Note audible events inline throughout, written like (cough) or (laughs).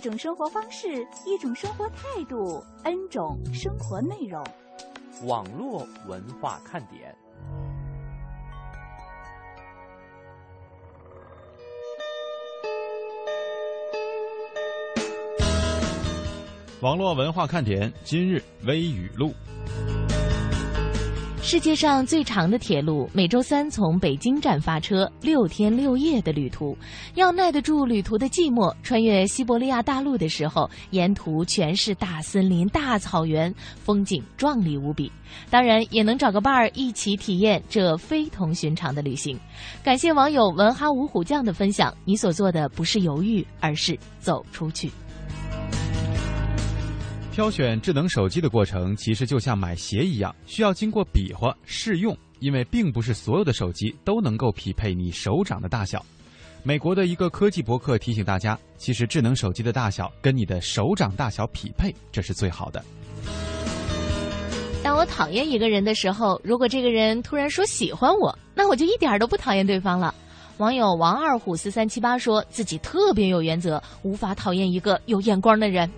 一种生活方式，一种生活态度，N 种生活内容。网络文化看点。网络文化看点今日微语录：世界上最长的铁路每周三从北京站发车，六天六夜的旅途，要耐得住旅途的寂寞。穿越西伯利亚大陆的时候，沿途全是大森林、大草原，风景壮丽无比。当然，也能找个伴儿一起体验这非同寻常的旅行。感谢网友文哈五虎将的分享，你所做的不是犹豫，而是走出去。挑选智能手机的过程，其实就像买鞋一样，需要经过比划试用，因为并不是所有的手机都能够匹配你手掌的大小。美国的一个科技博客提醒大家，其实智能手机的大小跟你的手掌大小匹配，这是最好的。当我讨厌一个人的时候，如果这个人突然说喜欢我，那我就一点都不讨厌对方了。网友王二虎四三七八说自己特别有原则，无法讨厌一个有眼光的人。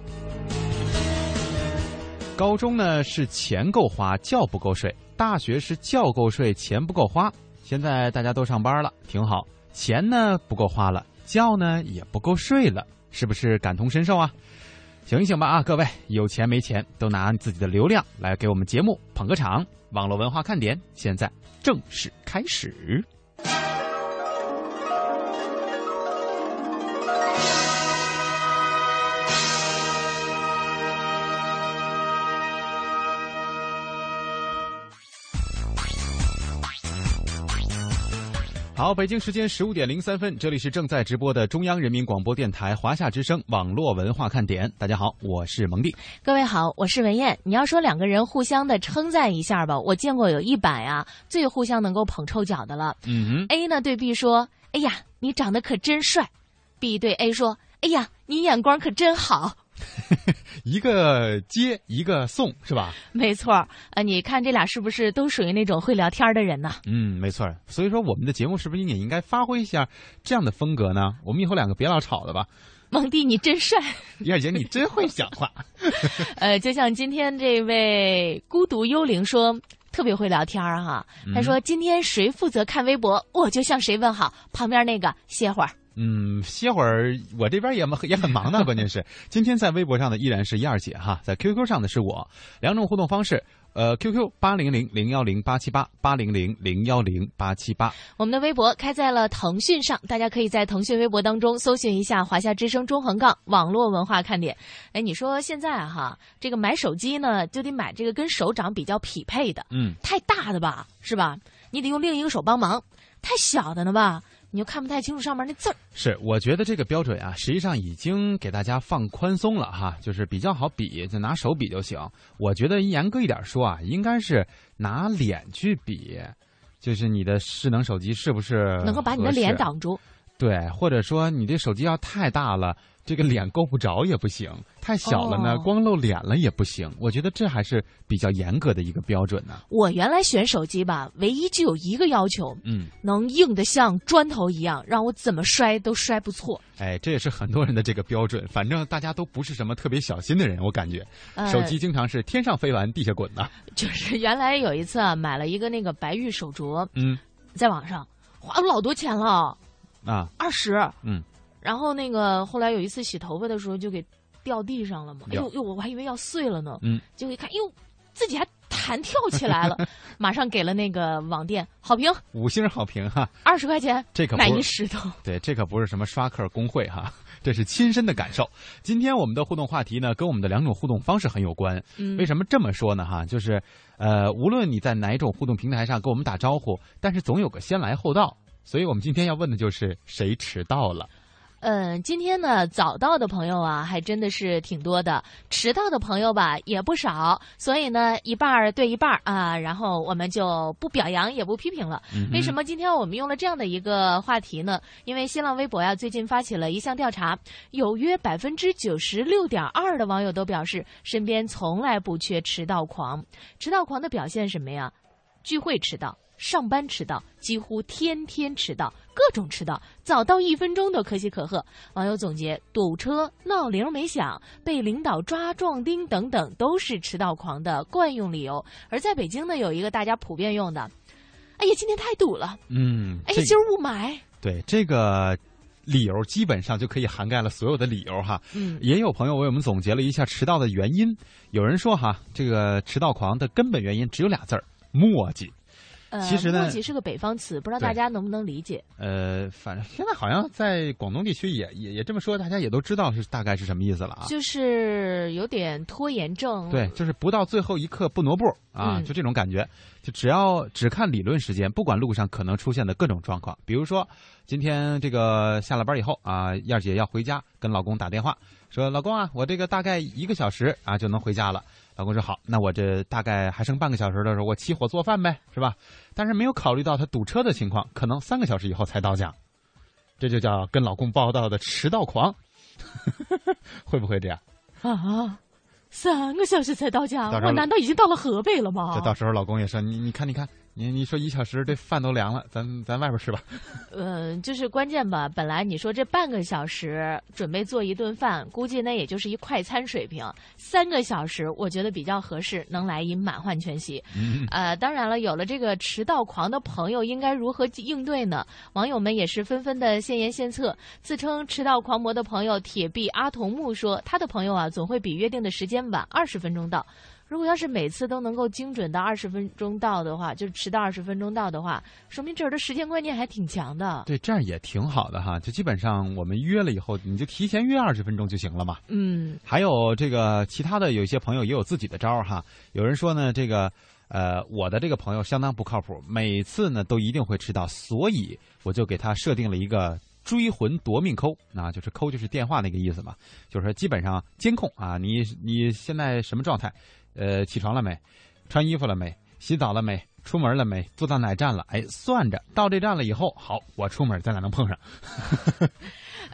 高中呢是钱够花，觉不够睡；大学是觉够睡，钱不够花。现在大家都上班了，挺好。钱呢不够花了，觉呢也不够睡了，是不是？感同身受啊？醒一醒吧啊，各位，有钱没钱都拿自己的流量来给我们节目捧个场。网络文化看点现在正式开始。好，北京时间十五点零三分，这里是正在直播的中央人民广播电台华夏之声网络文化看点。大家好，我是蒙蒂。各位好，我是文艳。你要说两个人互相的称赞一下吧，我见过有一版呀，最互相能够捧臭脚的了。嗯哼，A 呢对 B 说：“哎呀，你长得可真帅。”B 对 A 说：“哎呀，你眼光可真好。” (laughs) 一个接一个送是吧？没错儿，呃，你看这俩是不是都属于那种会聊天的人呢？嗯，没错。所以说，我们的节目是不是也应该发挥一下这样的风格呢？我们以后两个别老吵了吧。蒙蒂，你真帅！(laughs) 燕儿姐，你真会讲话。(laughs) 呃，就像今天这位孤独幽灵说，特别会聊天儿哈。他说：“今天谁负责看微博，我就向谁问好。旁边那个歇会儿。”嗯，歇会儿，我这边也也很忙呢。(laughs) 关键是今天在微博上的依然是燕儿姐哈，在 QQ 上的是我。两种互动方式，呃，QQ 八零零零幺零八七八八零零零幺零八七八。我们的微博开在了腾讯上，大家可以在腾讯微博当中搜寻一下“华夏之声”中横杠网络文化看点。哎，你说现在哈，这个买手机呢，就得买这个跟手掌比较匹配的，嗯，太大的吧，是吧？你得用另一个手帮忙，太小的呢吧？你就看不太清楚上面那字儿。是，我觉得这个标准啊，实际上已经给大家放宽松了哈，就是比较好比，就拿手比就行。我觉得严格一点说啊，应该是拿脸去比，就是你的智能手机是不是能够把你的脸挡住？对，或者说你这手机要太大了。这个脸够不着也不行，太小了呢，光露脸了也不行。我觉得这还是比较严格的一个标准呢。我原来选手机吧，唯一就有一个要求，嗯，能硬得像砖头一样，让我怎么摔都摔不错。哎，这也是很多人的这个标准。反正大家都不是什么特别小心的人，我感觉手机经常是天上飞完地下滚的。(laughs) 就是原来有一次啊，买了一个那个白玉手镯，嗯，在网上花了老多钱了，啊，二十，嗯。然后那个后来有一次洗头发的时候就给掉地上了嘛，哎呦呦，我还以为要碎了呢，嗯，结果一看，哎呦，自己还弹跳起来了，(laughs) 马上给了那个网店好评，五星好评哈，二十块钱，这可买一石头，对，这可不是什么刷客工会哈，这是亲身的感受。今天我们的互动话题呢，跟我们的两种互动方式很有关。嗯，为什么这么说呢？哈，就是呃，无论你在哪一种互动平台上跟我们打招呼，但是总有个先来后到，所以我们今天要问的就是谁迟到了。嗯，今天呢，早到的朋友啊，还真的是挺多的；迟到的朋友吧，也不少。所以呢，一半儿对一半儿啊，然后我们就不表扬也不批评了。嗯为什么今天我们用了这样的一个话题呢？因为新浪微博呀，最近发起了一项调查，有约百分之九十六点二的网友都表示，身边从来不缺迟到狂。迟到狂的表现什么呀？聚会迟到。上班迟到，几乎天天迟到，各种迟到，早到一分钟都可喜可贺。网友总结：堵车、闹铃没响、被领导抓壮丁等等，都是迟到狂的惯用理由。而在北京呢，有一个大家普遍用的：“哎呀，今天太堵了。嗯，”哎呀，今儿雾霾。对这个理由基本上就可以涵盖了所有的理由哈。嗯也有朋友为我们总结了一下迟到的原因，有人说哈，这个迟到狂的根本原因只有俩字儿：磨叽。呃，其实呢磨叽是个北方词，不知道大家能不能理解？呃，反正现在好像在广东地区也也也这么说，大家也都知道是大概是什么意思了啊。就是有点拖延症。对，就是不到最后一刻不挪步啊，嗯就这种感觉。就只要只看理论时间，不管路上可能出现的各种状况，比如说今天这个下了班以后啊，燕姐要回家，跟老公打电话说：“老公啊，我这个大概一个小时啊就能回家了。”老公说：“好，那我这大概还剩半个小时的时候，我起火做饭呗，是吧？”但是没有考虑到他堵车的情况，可能三个小时以后才到家，这就叫跟老公报道的迟到狂，(laughs) 会不会这样？啊，三个小时才到家，我难道已经到了河北了吗？这到时候老公也说你你看你看你你说一小时这饭都凉了，咱咱外边吃吧。(laughs) 嗯，就是关键吧。本来你说这半个小时准备做一顿饭，估计那也就是一快餐水平。三个小时，我觉得比较合适，能来一满汉全席。嗯，呃，当然了，有了这个迟到狂的朋友，应该如何应对呢？网友们也是纷纷的献言献策。自称迟到狂魔的朋友铁臂阿童木说，他的朋友啊，总会比约定的时间晚二十分钟到。如果要是每次都能够精准到二十分钟到的话，就是迟到二十分钟到的话，说明这儿的时间观念还挺强的。对，这样也挺好的哈。就基本上我们约了以后，你就提前约二十分钟就行了嘛。嗯还有这个其他的有一些朋友也有自己的招儿哈。有人说呢，这个呃，我的这个朋友相当不靠谱，每次呢都一定会迟到，所以我就给他设定了一个。追魂夺命抠，啊，就是抠就是电话那个意思嘛，就是说基本上监控啊，你你现在什么状态？呃，起床了没？穿衣服了没？洗澡了没？出门了没？坐到哪站了？哎，算着到这站了以后，好，我出门咱俩能碰上。(laughs)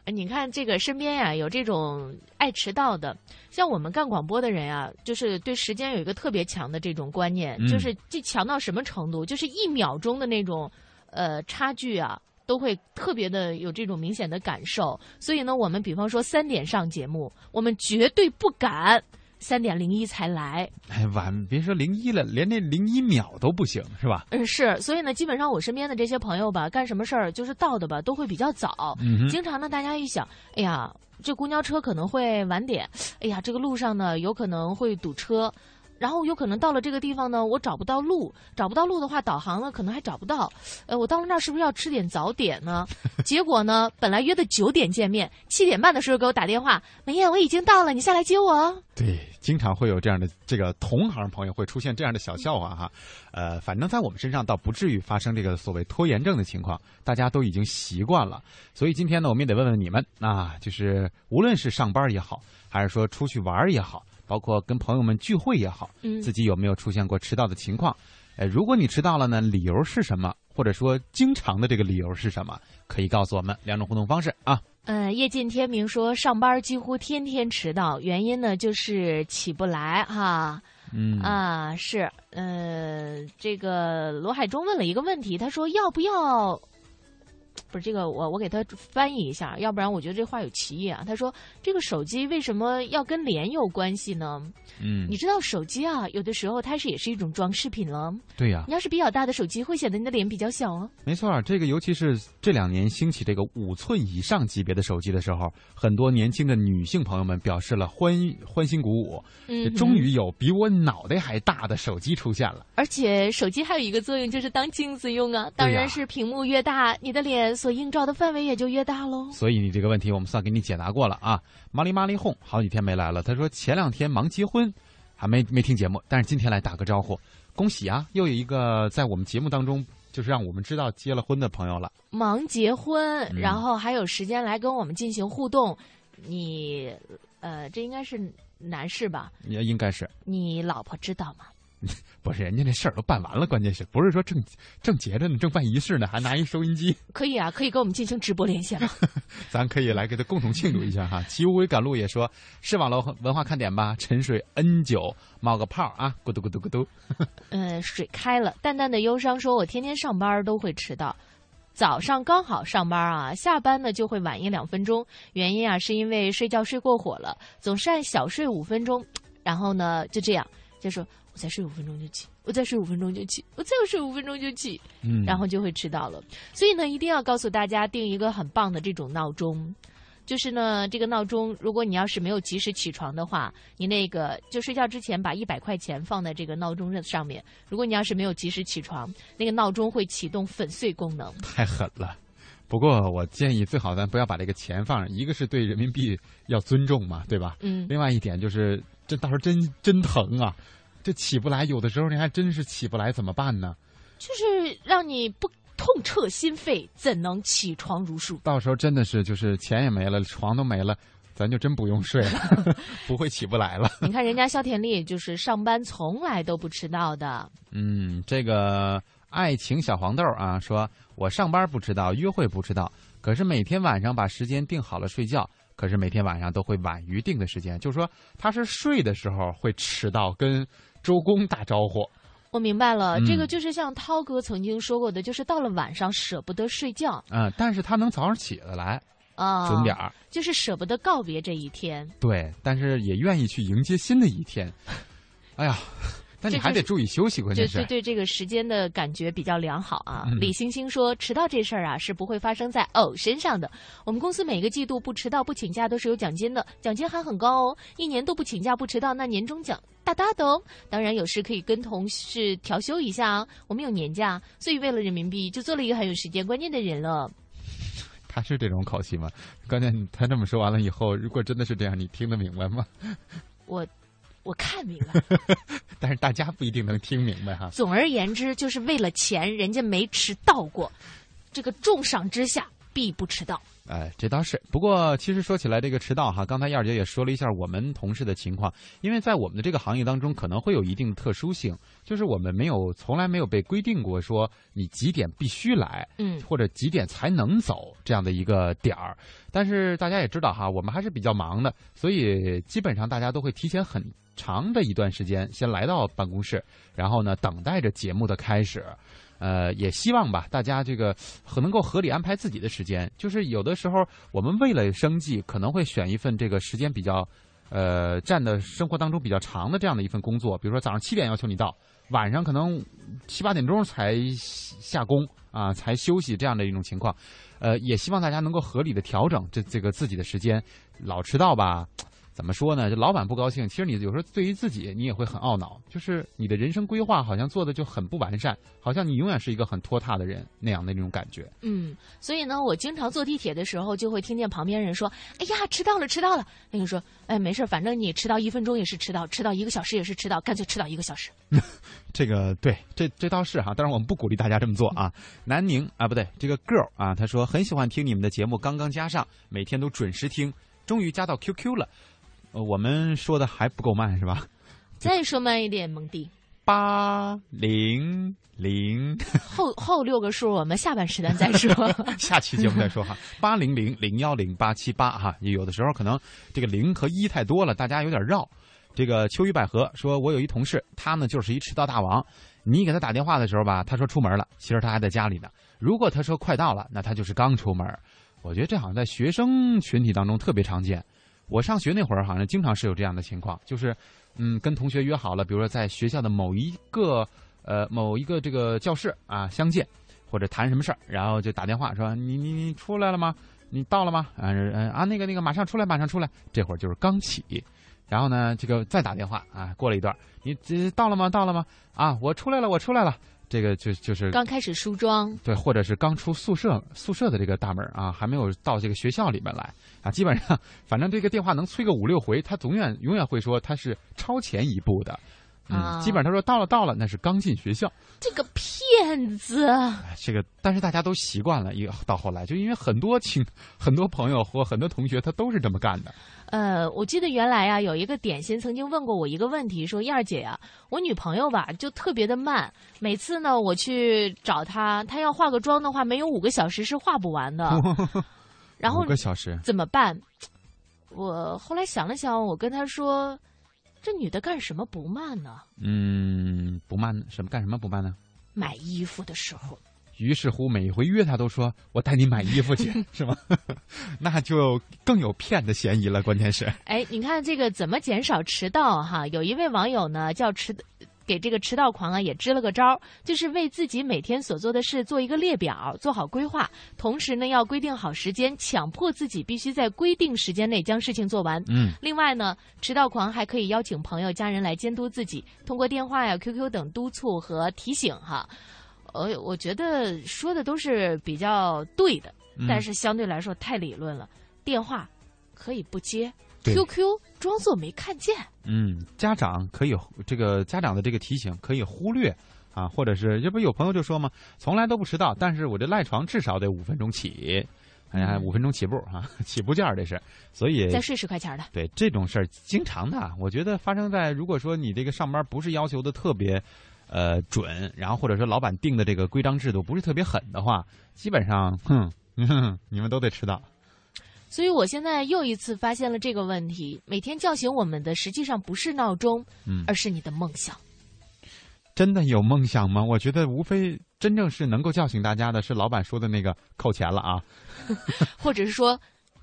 呃你看这个身边呀、有这种爱迟到的，像我们干广播的人啊，就是对时间有一个特别强的这种观念，嗯就是这强到什么程度？就是一秒钟的那种呃差距啊。都会特别的有这种明显的感受，所以呢，我们比方说三点上节目，我们绝对不敢三点零一才来，哎，晚别说零一了，连那零一秒都不行，是吧？嗯，是，所以呢，基本上我身边的这些朋友吧，干什么事儿就是到的吧，都会比较早。嗯，经常呢，大家一想，哎呀，这公交车可能会晚点，哎呀，这个路上呢有可能会堵车，然后有可能到了这个地方呢，我找不到路，找不到路的话，导航呢可能还找不到，呃，我到了那儿是不是要吃点早点呢？(laughs) 结果呢，本来约的九点见面，七点半的时候给我打电话，梅艳，我已经到了，你下来接我。对，经常会有这样的这个同行朋友会出现这样的小笑话哈。呃，反正在我们身上倒不至于发生这个所谓拖延症的情况，大家都已经习惯了。所以今天呢，我们也得问问你们啊，就是无论是上班也好，还是说出去玩也好，包括跟朋友们聚会也好，嗯自己有没有出现过迟到的情况？呃，如果你迟到了呢，理由是什么？或者说经常的这个理由是什么？可以告诉我们两种互动方式啊。嗯，夜尽天明说上班几乎天天迟到，原因呢就是起不来哈。嗯啊，是，呃，这个罗海中问了一个问题，他说要不要？不是这个，我我给他翻译一下，要不然我觉得这话有歧义啊。他说这个手机为什么要跟脸有关系呢？嗯你，知道手机啊，有的时候它是也是一种装饰品了。对呀、你要是比较大的手机，会显得你的脸比较小啊。没错儿，这个尤其是这两年兴起这个五寸以上级别的手机的时候，很多年轻的女性朋友们表示了欢欢欣鼓舞，嗯终于有比我脑袋还大的手机出现了。而且手机还有一个作用，就是当镜子用啊。当然是屏幕越大，你的脸所映照的范围也就越大喽。所以你这个问题我们算给你解答过了啊。麻利麻利哄好几天没来了，他说前两天忙结婚，还没没听节目，但是今天来打个招呼，恭喜啊，又有一个在我们节目当中就是让我们知道结了婚的朋友了。忙结婚，嗯然后还有时间来跟我们进行互动，你呃，这应该是男士吧？也应该是你老婆知道吗？(laughs) 不是人家那事儿都办完了，关键是不是说正正结着呢，正办仪式呢，还拿一收音机，(laughs) 可以啊，可以跟我们进行直播连线吗？(laughs) 咱可以来给他共同庆祝一下哈。骑乌龟赶路也说是网络文化看点吧，沉水 N 九冒个泡啊，咕嘟咕嘟咕嘟。呃，水开了，淡淡的忧伤说：“我天天上班都会迟到，早上刚好上班啊，下班呢就会晚一两分钟。原因啊，是因为睡觉睡过火了，总是按小睡五分钟，然后呢就这样，就说我再睡五分钟就起，我再睡五分钟就起，我再睡五分钟就起，嗯，然后就会迟到了。所以呢，一定要告诉大家定一个很棒的这种闹钟。就是呢，这个闹钟，如果你要是没有及时起床的话，你那个就睡觉之前把一百块钱放在这个闹钟上面。如果你要是没有及时起床，那个闹钟会启动粉碎功能。太狠了。不过我建议最好咱不要把这个钱放上，一个是对人民币要尊重嘛，对吧？嗯，另外一点就是，这到时候真真疼啊，这起不来，有的时候你还真是起不来，怎么办呢？就是让你不痛彻心扉，怎能起床如数？到时候真的是就是钱也没了，床都没了，咱就真不用睡了，(laughs) 不会起不来了。你看人家肖田丽，就是上班从来都不迟到的。嗯，这个爱情小黄豆啊，说我上班不迟到，约会不迟到，可是每天晚上把时间定好了睡觉，可是每天晚上都会晚于定的时间，就是说他是睡的时候会迟到，跟周公打招呼。我明白了，嗯这个就是像涛哥曾经说过的，就是到了晚上舍不得睡觉嗯，但是他能早上起得来，啊，准点儿。就是舍不得告别这一天。对，但是也愿意去迎接新的一天。哎呀，但是还得注意休息，关键是。对对这个时间的感觉比较良好啊。嗯李星星说，迟到这事儿啊是不会发生在偶身上的。我们公司每个季度不迟到不请假都是有奖金的，奖金还很高哦。一年都不请假不迟到，那年终奖大大的哦。当然有时可以跟同事调休一下啊。我们有年假，所以为了人民币就做了一个很有时间观念的人了。(laughs) 他是这种口气吗？关键他这么说完了以后，如果真的是这样，你听得明白吗？我我看明白。(laughs) 但是大家不一定能听明白哈。总而言之，就是为了钱，人家没迟到过。这个重赏之下，必不迟到。哎，这倒是。不过，其实说起来，这个迟到哈，刚才燕儿姐也说了一下我们同事的情况，因为在我们的这个行业当中，可能会有一定的特殊性，就是我们没有从来没有被规定过说你几点必须来，嗯或者几点才能走这样的一个点儿。但是大家也知道哈，我们还是比较忙的，所以基本上大家都会提前很长的一段时间先来到办公室，然后呢等待着节目的开始。呃，也希望吧，大家这个很能够合理安排自己的时间。就是有的时候，我们为了生计，可能会选一份这个时间比较，呃，占的生活当中比较长的这样的一份工作。比如说早上七点要求你到，晚上可能七八点钟才下工啊，才休息这样的一种情况。呃，也希望大家能够合理的调整这这个自己的时间，老迟到吧。怎么说呢？就老板不高兴，其实你有时候对于自己，你也会很懊恼，就是你的人生规划好像做的就很不完善，好像你永远是一个很拖沓的人那样的那种感觉。嗯，所以呢，我经常坐地铁的时候，就会听见旁边人说：“哎呀，迟到了，迟到了。”那个说：“哎，没事，反正你迟到一分钟也是迟到，迟到一个小时也是迟到，干脆迟到一个小时。(laughs) 这个对，这这倒是哈，当然我们不鼓励大家这么做啊。南宁啊，不对，这个 girl 啊，他说很喜欢听你们的节目，刚刚加上，每天都准时听，终于加到 QQ 了。呃，我们说的还不够慢是吧？(laughs) 再说慢一点，蒙蒂。八零零，后 (laughs) 后六个数我们下半时段再说。(laughs) 下期节目再说哈。八零零零幺零八七八哈，有的时候可能这个零和一太多了，大家有点绕。这个秋雨百合说，我有一同事，他呢就是一迟到大王。你给他打电话的时候吧，他说出门了，其实他还在家里呢。如果他说快到了，那他就是刚出门。我觉得这好像在学生群体当中特别常见。我上学那会儿好像经常是有这样的情况，就是嗯，跟同学约好了，比如说在学校的某一个呃某一个这个教室啊相见，或者谈什么事儿，然后就打电话说你你你出来了吗？你到了吗？啊嗯啊那个那个马上出来马上出来，这会儿就是刚起。然后呢，这个再打电话啊，过了一段，你这到了吗？到了吗？啊，我出来了，我出来了。这个就就是刚开始梳妆，对，或者是刚出宿舍宿舍的这个大门啊，还没有到这个学校里面来啊，基本上反正这个电话能催个五六回，他总远永远会说他是超前一步的。嗯，基本上他说到了到了，那是刚进学校。这个骗子，哎，这个但是大家都习惯了，一到后来就因为很多亲很多朋友或很多同学他都是这么干的。呃，我记得原来呀，有一个点心曾经问过我一个问题，说燕儿姐呀，我女朋友吧就特别的慢，每次呢我去找她，她要化个妆的话，没有五个小时是化不完的。(laughs) 然后五个小时怎么办？我后来想了想，我跟她说，这女的干什么不慢呢？嗯，不慢什么干什么不慢呢？买衣服的时候。于是乎，每回约他都说：“我带你买衣服去，(laughs) 是吗？” (laughs) 那就更有骗的嫌疑了。关键是，哎，你看这个怎么减少迟到？哈，有一位网友呢叫迟，给这个迟到狂啊也支了个招，就是为自己每天所做的事做一个列表，做好规划，同时呢要规定好时间，强迫自己必须在规定时间内将事情做完。嗯，另外呢，迟到狂还可以邀请朋友、家人来监督自己，通过电话呀、QQ 等督促和提醒哈。呃，我觉得说的都是比较对的，但是相对来说太理论了。电话可以不接，QQ 装作没看见。嗯，家长可以这个家长的这个提醒可以忽略啊，或者是这不有朋友就说嘛？从来都不迟到，但是我这赖床至少得五分钟起，哎呀，五分钟起步啊，(laughs) 起步价这是，所以再睡十块钱的。对这种事儿经常的，我觉得发生在如果说你这个上班不是要求的特别。呃，准，然后或者说老板定的这个规章制度不是特别狠的话，基本上，哼，你们都得迟到。所以我现在又一次发现了这个问题：每天叫醒我们的实际上不是闹钟，嗯，而是你的梦想。真的有梦想吗？我觉得无非真正是能够叫醒大家的是老板说的那个扣钱了啊，(laughs) 或者是说。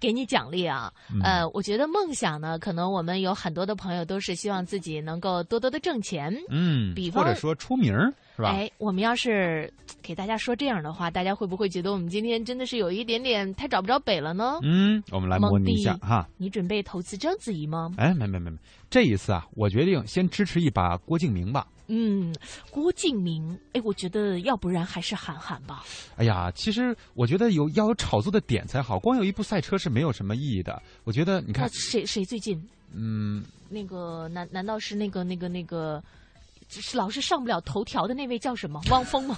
给你奖励啊！呃，我觉得梦想呢，可能我们有很多的朋友都是希望自己能够多多的挣钱，嗯，比方或者说出名是吧？哎，我们要是给大家说这样的话，大家会不会觉得我们今天真的是有一点点太找不着北了呢？嗯，我们来模拟一下哈。你准备投资章子怡吗？哎，没没没没，这一次啊，我决定先支持一把郭敬明吧。嗯，郭敬明，哎，我觉得要不然还是韩寒吧。哎呀，其实我觉得有要有炒作的点才好，光有一部赛车是没有什么意义的。我觉得你看，谁谁最近？嗯，那个难难道是那个那个那个？是老是上不了头条的那位叫什么？汪峰吗？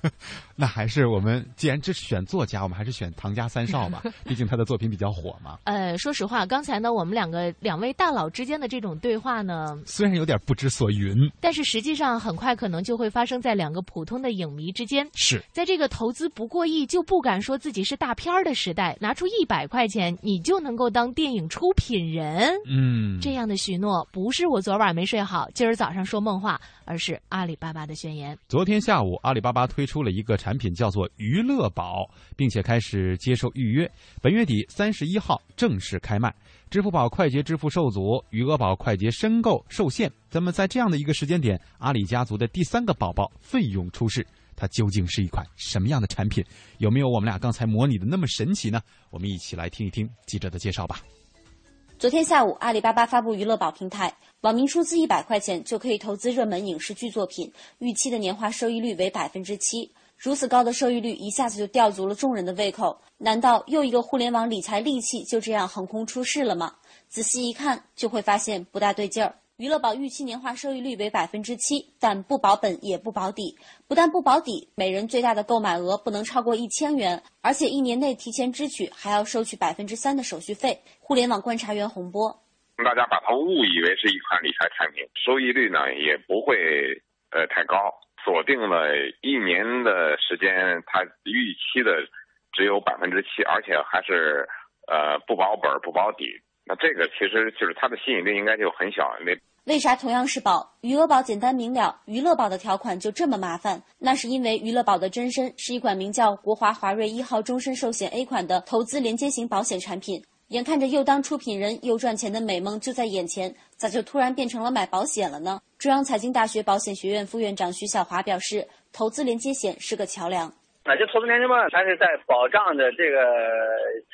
(laughs) 那还是我们既然这是选作家，我们还是选唐家三少吧，(laughs) 毕竟他的作品比较火嘛。呃，说实话，刚才呢，我们两个两位大佬之间的这种对话呢，虽然有点不知所云，但是实际上很快可能就会发生在两个普通的影迷之间。是在这个投资不过亿就不敢说自己是大片儿的时代，拿出一百块钱你就能够当电影出品人。嗯，这样的许诺不是我昨晚没睡好，今儿早上说梦话。而是阿里巴巴的宣言。昨天下午，阿里巴巴推出了一个产品，叫做娱乐宝，并且开始接受预约。本月底三十一号正式开卖。支付宝快捷支付受阻，余额宝快捷申购受限。那么在这样的一个时间点，阿里家族的第三个宝宝费用出世，它究竟是一款什么样的产品？有没有我们俩刚才模拟的那么神奇呢？我们一起来听一听记者的介绍吧。昨天下午，阿里巴巴发布娱乐宝平台，网民出资一百块钱就可以投资热门影视剧作品，预期的年化收益率为百分之七。如此高的收益率一下子就吊足了众人的胃口，难道又一个互联网理财利器就这样横空出世了吗？仔细一看，就会发现不大对劲儿。娱乐宝预期年化收益率为百分之七，但不保本也不保底。不但不保底，每人最大的购买额不能超过一千元，而且一年内提前支取还要收取百分之三的手续费。互联网观察员洪波，大家把它误以为是一款理财产品，收益率呢也不会呃太高，锁定了一年的时间，它预期的只有百分之七，而且还是呃不保本不保底。那这个其实就是它的吸引力应该就很小。那为啥同样是保，余额宝简单明了，娱乐宝的条款就这么麻烦？那是因为娱乐宝的真身是一款名叫国华华瑞一号终身寿险 A 款的投资连接型保险产品。眼看着又当出品人又赚钱的美梦就在眼前，咋就突然变成了买保险了呢？中央财经大学保险学院副院长徐小华表示，投资连接险是个桥梁。啊，这投资连接嘛，它是在保障的这个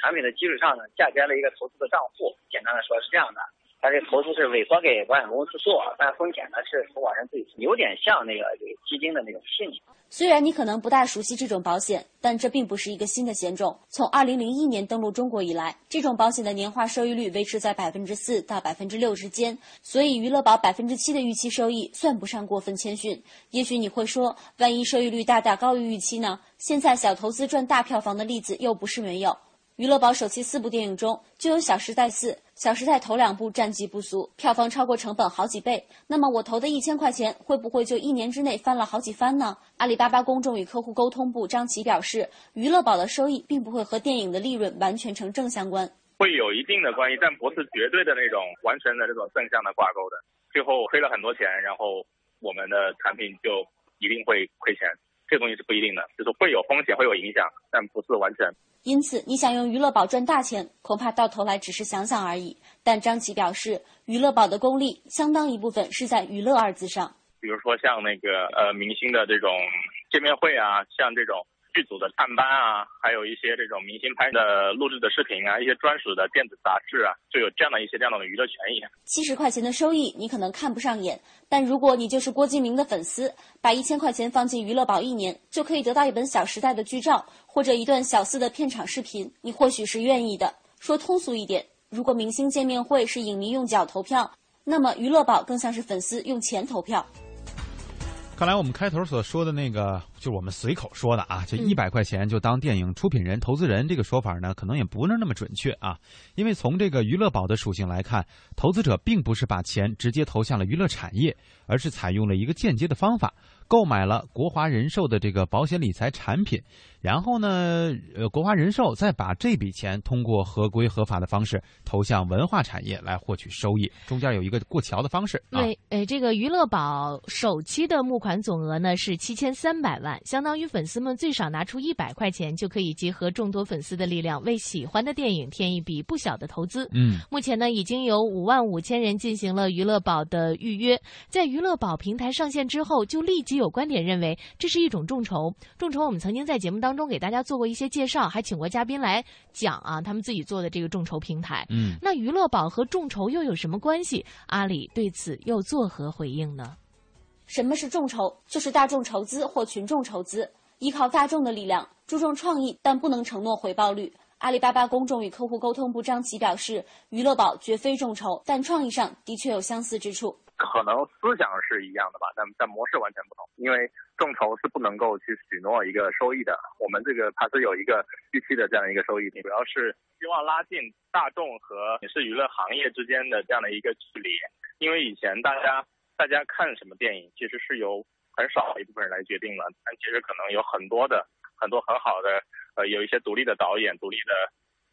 产品的基础上呢，嫁接了一个投资的账户。简单的说是这样的，它这投资是委托给保险公司做，但风险呢是投保人自己，有点像那个基金的那种性质。虽然你可能不大熟悉这种保险，但这并不是一个新的险种。从2001年登陆中国以来，这种保险的年化收益率维持在百分之四到百分之六之间，所以娱乐宝百分之七的预期收益算不上过分谦逊。也许你会说，万一收益率大大高于预期呢？现在小投资赚大票房的例子又不是没有。娱乐宝首期四部电影中就有《小时代四》，《小时代》头两部战绩不俗，票房超过成本好几倍。那么我投的一千块钱会不会就一年之内翻了好几番呢？阿里巴巴公众与客户沟通部张琪表示，娱乐宝的收益并不会和电影的利润完全成正相关，会有一定的关系，但不是绝对的那种完全的这种正向的挂钩的。最后黑了很多钱，然后我们的产品就一定会亏钱，这东西是不一定的，就是会有风险，会有影响，但不是完全。因此，你想用娱乐宝赚大钱，恐怕到头来只是想想而已。但张琪表示，娱乐宝的功力相当一部分是在“娱乐”二字上。比如说像那个呃明星的这种见面会啊，像这种剧组的探班啊，还有一些这种明星拍的录制的视频啊，一些专属的电子杂志啊，就有这样的一些这样的娱乐权益。七十块钱的收益你可能看不上眼，但如果你就是郭敬明的粉丝，把一千块钱放进娱乐宝一年，就可以得到一本《小时代》的剧照或者一段小四的片场视频，你或许是愿意的。说通俗一点，如果明星见面会是影迷用脚投票，那么娱乐宝更像是粉丝用钱投票。看来我们开头所说的那个，就是我们随口说的啊，就一百块钱就当电影出品人、投资人这个说法呢，可能也不是那么准确啊。因为从这个娱乐宝的属性来看，投资者并不是把钱直接投向了娱乐产业，而是采用了一个间接的方法，购买了国华人寿的这个保险理财产品，然后呢，呃，国华人寿再把这笔钱通过合规合法的方式投向文化产业来获取收益，中间有一个过桥的方式啊。对，呃，这个娱乐宝首期的募款总额呢是七千三百万，相当于粉丝们最少拿出一百块钱，就可以集合众多粉丝的力量，为喜欢的电影添一笔不小的投资。嗯，目前呢，已经有五万五千人进行了娱乐宝的预约。在娱乐宝平台上线之后，就立即有观点认为这是一种众筹。众筹我们曾经在节目当中给大家做过一些介绍，还请过嘉宾来讲啊，他们自己做的这个众筹平台。嗯，那娱乐宝和众筹又有什么关系？阿里对此又作何回应呢？什么是众筹？就是大众筹资或群众筹资，依靠大众的力量，注重创意，但不能承诺回报率。阿里巴巴公众与客户沟通部张琪表示，娱乐宝绝非众筹，但创意上的确有相似之处。可能思想是一样的吧，但但模式完全不同。因为众筹是不能够去许诺一个收益的，我们这个它是有一个预期的这样一个收益，主要是希望拉近大众和影视娱乐行业之间的这样的一个距离。因为以前大家大家看什么电影，其实是由很少一部分人来决定了，但其实可能有很多的很多很好的呃有一些独立的导演、独立的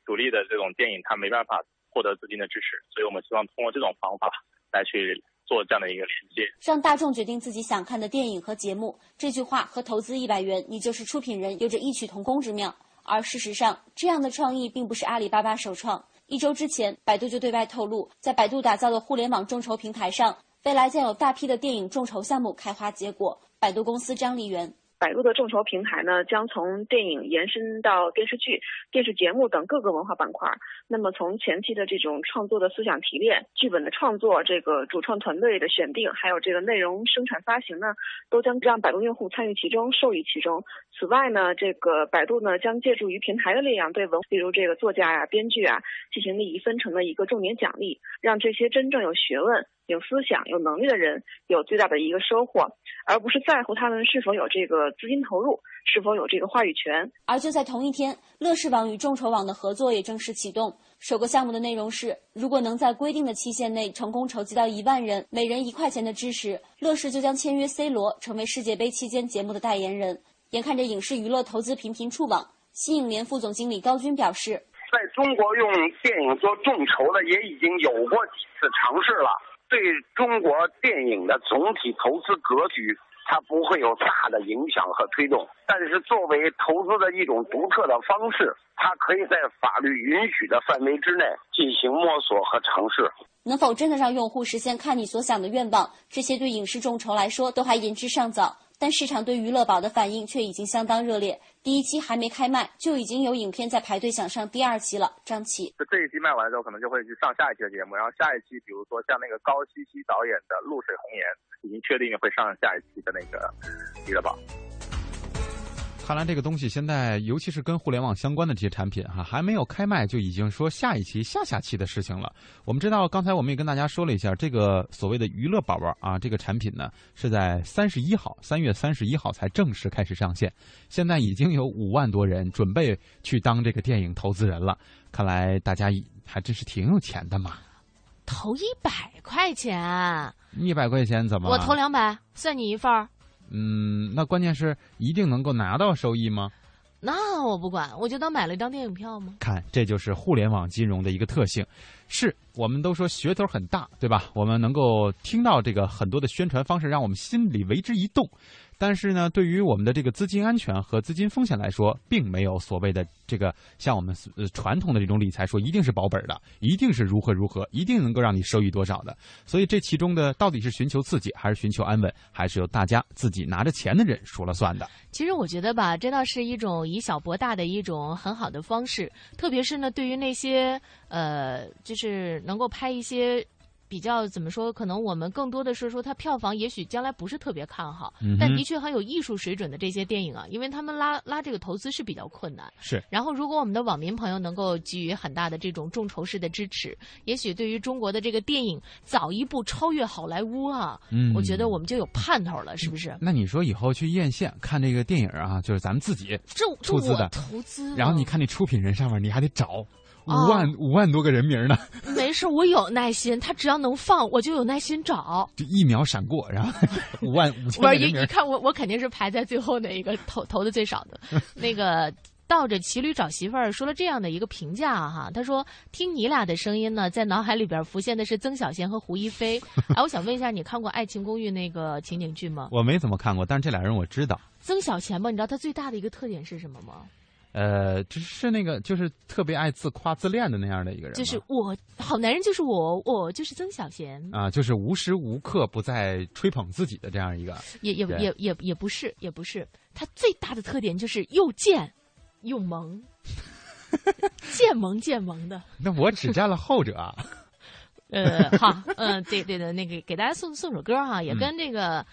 独立的这种电影，他没办法获得资金的支持，所以我们希望通过这种方法来去。做这样的一个连接，让大众决定自己想看的电影和节目。这句话和投资一百元，你就是出品人有着异曲同工之妙。而事实上，这样的创意并不是阿里巴巴首创。一周之前，百度就对外透露，在百度打造的互联网众筹平台上，未来将有大批的电影众筹项目开花结果。百度公司张丽媛。百度的众筹平台呢，将从电影延伸到电视剧、电视节目等各个文化板块。那么，从前期的这种创作的思想提炼、剧本的创作、这个主创团队的选定，还有这个内容生产发行呢，都将让百度用户参与其中、受益其中。此外呢，这个百度呢，将借助于平台的力量，对文，比如这个作家呀、编剧啊，进行利益分成的一个重点奖励，让这些真正有学问。有思想、有能力的人有最大的一个收获，而不是在乎他们是否有这个资金投入，是否有这个话语权。而就在同一天，乐视网与众筹网的合作也正式启动。首个项目的内容是，如果能在规定的期限内成功筹集到一万人，每人一块钱的支持，乐视就将签约 C 罗，成为世界杯期间节目的代言人。眼看着影视娱乐投资频频触网，新影联副总经理高军表示，在中国用电影做众筹的也已经有过几次尝试了。对中国电影的总体投资格局，它不会有大的影响和推动。但是作为投资的一种独特的方式，它可以在法律允许的范围之内进行摸索和尝试。能否真的让用户实现看你所想的愿望？这些对影视众筹来说都还言之尚早。但市场对娱乐宝的反应却已经相当热烈。第一期还没开卖，就已经有影片在排队想上第二期了。张琪，就这一期卖完之后，可能就会去上下一期的节目，然后下一期，比如说像那个高希希导演的《露水红颜》，已经确定会上下一期的那个娱乐宝。看来这个东西现在，尤其是跟互联网相关的这些产品哈，还没有开卖就已经说下一期、下下期的事情了。我们知道，刚才我们也跟大家说了一下，这个所谓的娱乐宝宝啊，这个产品呢是在三十一号，三月三十一号才正式开始上线。现在已经有五万多人准备去当这个电影投资人了。看来大家还真是挺有钱的嘛！投一百块钱，一百块钱怎么？我投两百，算你一份儿。嗯，那关键是一定能够拿到收益吗？那我不管，我就当买了一张电影票吗？看，这就是互联网金融的一个特性。是我们都说噱头很大，对吧？我们能够听到这个很多的宣传方式，让我们心里为之一动。但是呢，对于我们的这个资金安全和资金风险来说，并没有所谓的这个像我们呃传统的这种理财说一定是保本的，一定是如何如何，一定能够让你收益多少的。所以这其中的到底是寻求刺激，还是寻求安稳，还是由大家自己拿着钱的人说了算的。其实我觉得吧，这倒是一种以小博大的一种很好的方式，特别是呢，对于那些呃，就是能够拍一些。比较怎么说？可能我们更多的是说，它票房也许将来不是特别看好，但的确很有艺术水准的这些电影啊，因为他们拉拉这个投资是比较困难。是。然后，如果我们的网民朋友能够给予很大的这种众筹式的支持，也许对于中国的这个电影早一步超越好莱坞啊，嗯，我觉得我们就有盼头了，是不是？那你说以后去院线看这个电影啊，就是咱们自己这出资的投资，然后你看那出品人上面，你还得找。五万五万多个人名呢，(laughs) 没事，我有耐心，他只要能放，我就有耐心找。就一秒闪过，然后 (laughs) 五万五千个人名。一看我，我肯定是排在最后那一个投投的最少的。(laughs) 那个倒着骑驴找媳妇儿说了这样的一个评价哈，他说听你俩的声音呢，在脑海里边浮现的是曾小贤和胡一菲。哎，我想问一下，你看过《爱情公寓》那个情景剧吗？我没怎么看过，但是这俩人我知道。曾小贤吧，你知道他最大的一个特点是什么吗？呃，就是那个，就是特别爱自夸自恋的那样的一个人。就是我好男人，就是我，我就是曾小贤啊，就是无时无刻不在吹捧自己的这样一个。也也也也也不是，也不是，他最大的特点就是又贱又萌，(laughs) 贱萌贱萌的。那我只占了后者啊。呃，好，嗯，对对的，那个给大家送送首歌哈，也跟这个。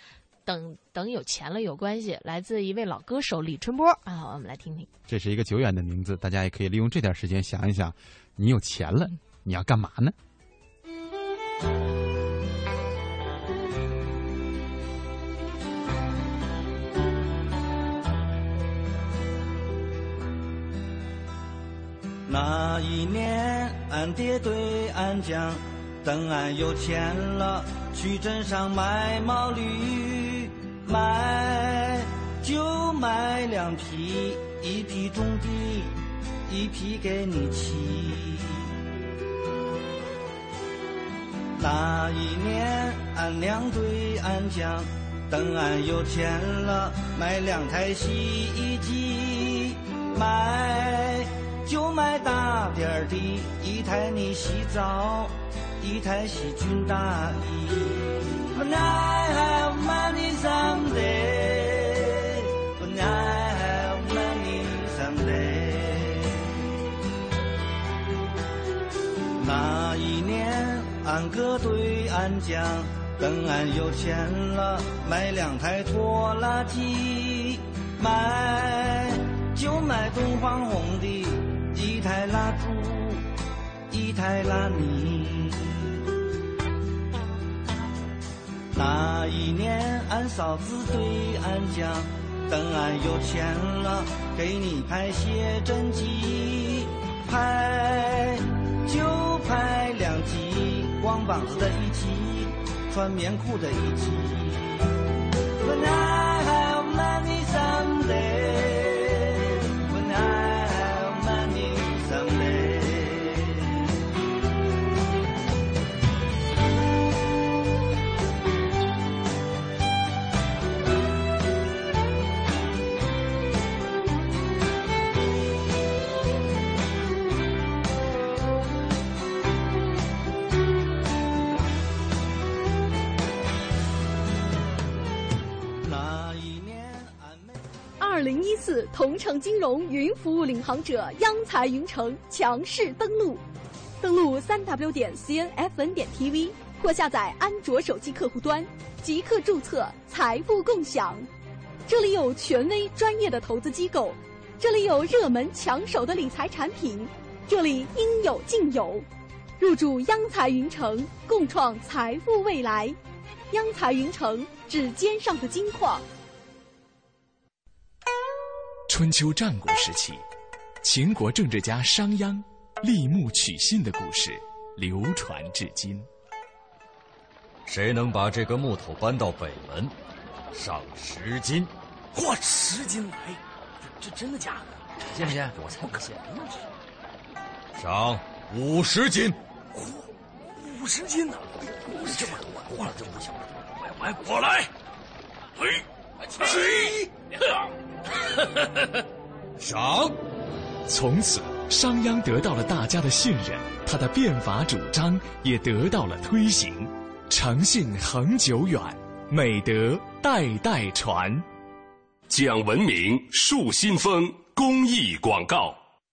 等等，有钱了有关系。来自一位老歌手李春波啊，我们来听听。这是一个久远的名字，大家也可以利用这点时间想一想，你有钱了，你要干嘛呢？那一年，俺爹对俺讲，等俺有钱了，去镇上买毛驴。买就买两匹，一匹种地，一匹给你骑。那一年，俺娘对俺讲，等俺有钱了，买两台洗衣机。买就买大点儿的，一台你洗澡，一台洗军大衣。When I have money someday, when I have money someday。那一年，俺哥对俺讲，等俺有钱了，买两台拖拉机，买就买东方红的，一台拉猪，一台拉泥。那一年，俺嫂子对俺讲，等俺有钱了，给你拍写真集，拍就拍两集，光膀子的一集，穿棉裤的一集。同城金融云服务领航者央财云城强势登陆，登录三 w 点 cnfn 点 tv 或下载安卓手机客户端，即刻注册财富共享。这里有权威专业的投资机构，这里有热门抢手的理财产品，这里应有尽有。入驻央财云城，共创财富未来。央财云城，指尖上的金矿。春秋战国时期，秦国政治家商鞅立木取信的故事流传至今。谁能把这个木头搬到北门，赏十斤。嚯，十斤来！这这真的假的？信不信？我才不信！赏五十斤。嚯，五十斤呢？这么多，哇，真不行！快过来！嘿，嘿。赏。(laughs) 从此，(laughs) 商鞅得到了大家的信任，他的变法主张也得到了推行，诚信恒久远，美德代代传。讲文明树新风公益广告。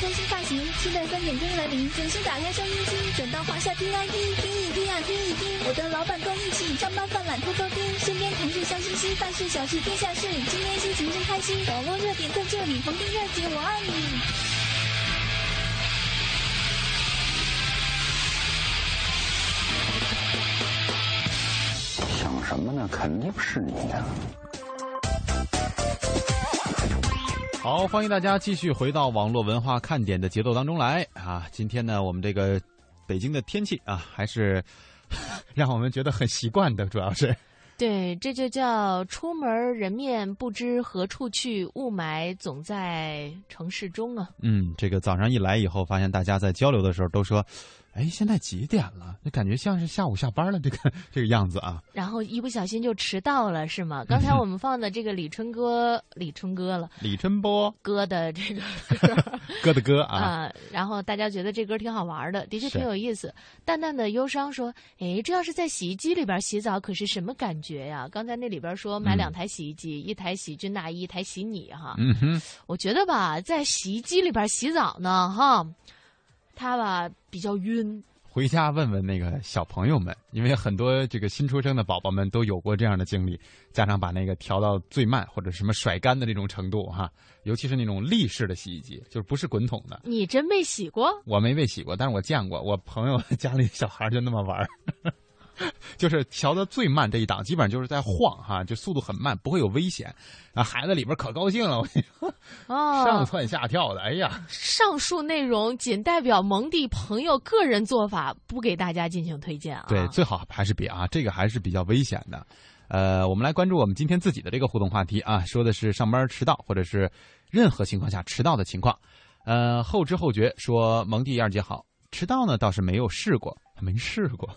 更新发型期待三点钟来临，准时打开收音机，转到华夏听 I P，听一听啊，听一听，我的老板跟我一起上班犯懒偷偷听，身边同事笑嘻嘻，大事小事天下事，今天心情真开心，网络热点在这里，逢听热姐我爱你。想什么呢？肯定是你呀。好，欢迎大家继续回到网络文化看点的节奏当中来啊！今天呢，我们这个北京的天气啊，还是 (laughs) 让我们觉得很习惯的，主要是。对，这就叫出门人面不知何处去，雾霾总在城市中啊。嗯，这个早上一来以后，发现大家在交流的时候都说。哎，现在几点了？那感觉像是下午下班了，这个这个样子啊。然后一不小心就迟到了，是吗？刚才我们放的这个李春歌，李春歌了，李春波哥的这个歌 (laughs) 的歌啊。啊，然后大家觉得这歌挺好玩的，的确挺有意思。淡淡的忧伤说：“哎，这要是在洗衣机里边洗澡，可是什么感觉呀？”刚才那里边说买两台洗衣机，一台洗军大衣，一台洗你哈。嗯哼，我觉得吧，在洗衣机里边洗澡呢，哈。他吧比较晕，回家问问那个小朋友们，因为很多这个新出生的宝宝们都有过这样的经历，家长把那个调到最慢或者什么甩干的那种程度哈，尤其是那种立式的洗衣机，就是不是滚筒的。你真没洗过？我没被洗过，但是我见过，我朋友 (laughs) 家里小孩就那么玩 (laughs) 就是调的最慢这一档，基本上就是在晃哈，就速度很慢，不会有危险。啊，孩子里边可高兴了，我跟你说，哦，上蹿下跳的，哎呀！上述内容仅代表蒙蒂朋友个人做法，不给大家进行推荐啊。对，最好还是别啊，这个还是比较危险的。呃，我们来关注我们今天自己的这个互动话题啊，说的是上班迟到或者是任何情况下迟到的情况。呃，后知后觉说蒙蒂二姐好，迟到呢倒是没有试过，没试过。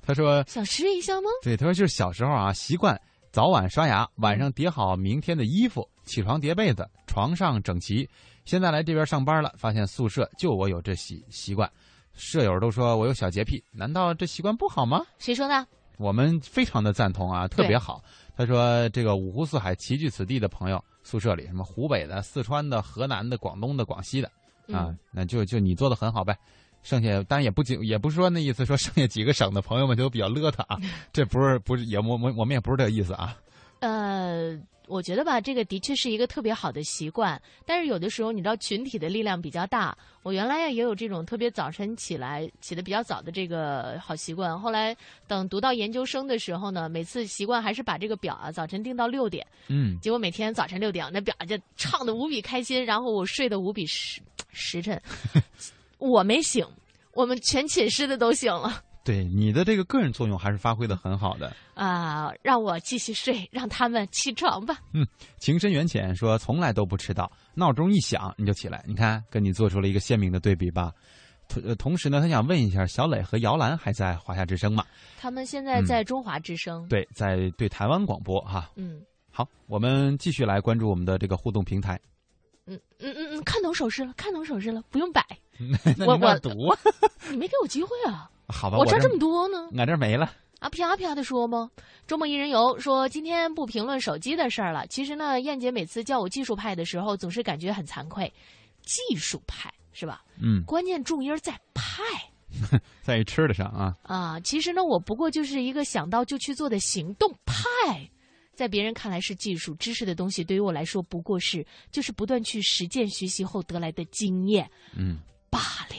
他说：“想试一下吗？”对，他说就是小时候啊，习惯早晚刷牙，晚上叠好明天的衣服，起床叠被子，床上整齐。现在来这边上班了，发现宿舍就我有这习习惯，舍友都说我有小洁癖，难道这习惯不好吗？谁说的？我们非常的赞同啊，特别好。他说这个五湖四海齐聚此地的朋友，宿舍里什么湖北的、四川的、河南的、广东的、广西的啊，那就就你做的很好呗。剩下当然也不仅也不是说那意思，说剩下几个省的朋友们就比较邋遢啊，这不是不是也我我我们也不是这个意思啊。呃，我觉得吧，这个的确是一个特别好的习惯，但是有的时候你知道群体的力量比较大。我原来呀也有这种特别早晨起来起的比较早的这个好习惯，后来等读到研究生的时候呢，每次习惯还是把这个表啊早晨定到六点，嗯，结果每天早晨六点那表就唱的无比开心，然后我睡得无比实实诚，(tsk) 我没醒，我们全寝室的都醒了。对你的这个个人作用还是发挥的很好的啊！让我继续睡，让他们起床吧。嗯，情深缘浅说从来都不迟到，闹钟一响你就起来，你看跟你做出了一个鲜明的对比吧。同同时呢，他想问一下，小磊和姚兰还在华夏之声吗？他们现在在中华之声。对，在对台湾广播哈。嗯，好，我们继续来关注我们的这个互动平台。嗯嗯嗯嗯，看懂手势了，看懂手势了，不用摆。(laughs) 我我读，(laughs) 你没给我机会啊。(laughs) 好吧，我这这么多呢，俺这没了。啊啪啪的说吗？周末一人游说今天不评论手机的事儿了。其实呢，燕姐每次叫我技术派的时候，总是感觉很惭愧。技术派是吧？嗯。关键重音在派，在于吃的上啊。啊，其实呢，我不过就是一个想到就去做的行动派，在别人看来是技术知识的东西，对于我来说不过是就是不断去实践学习后得来的经验。嗯。罢了。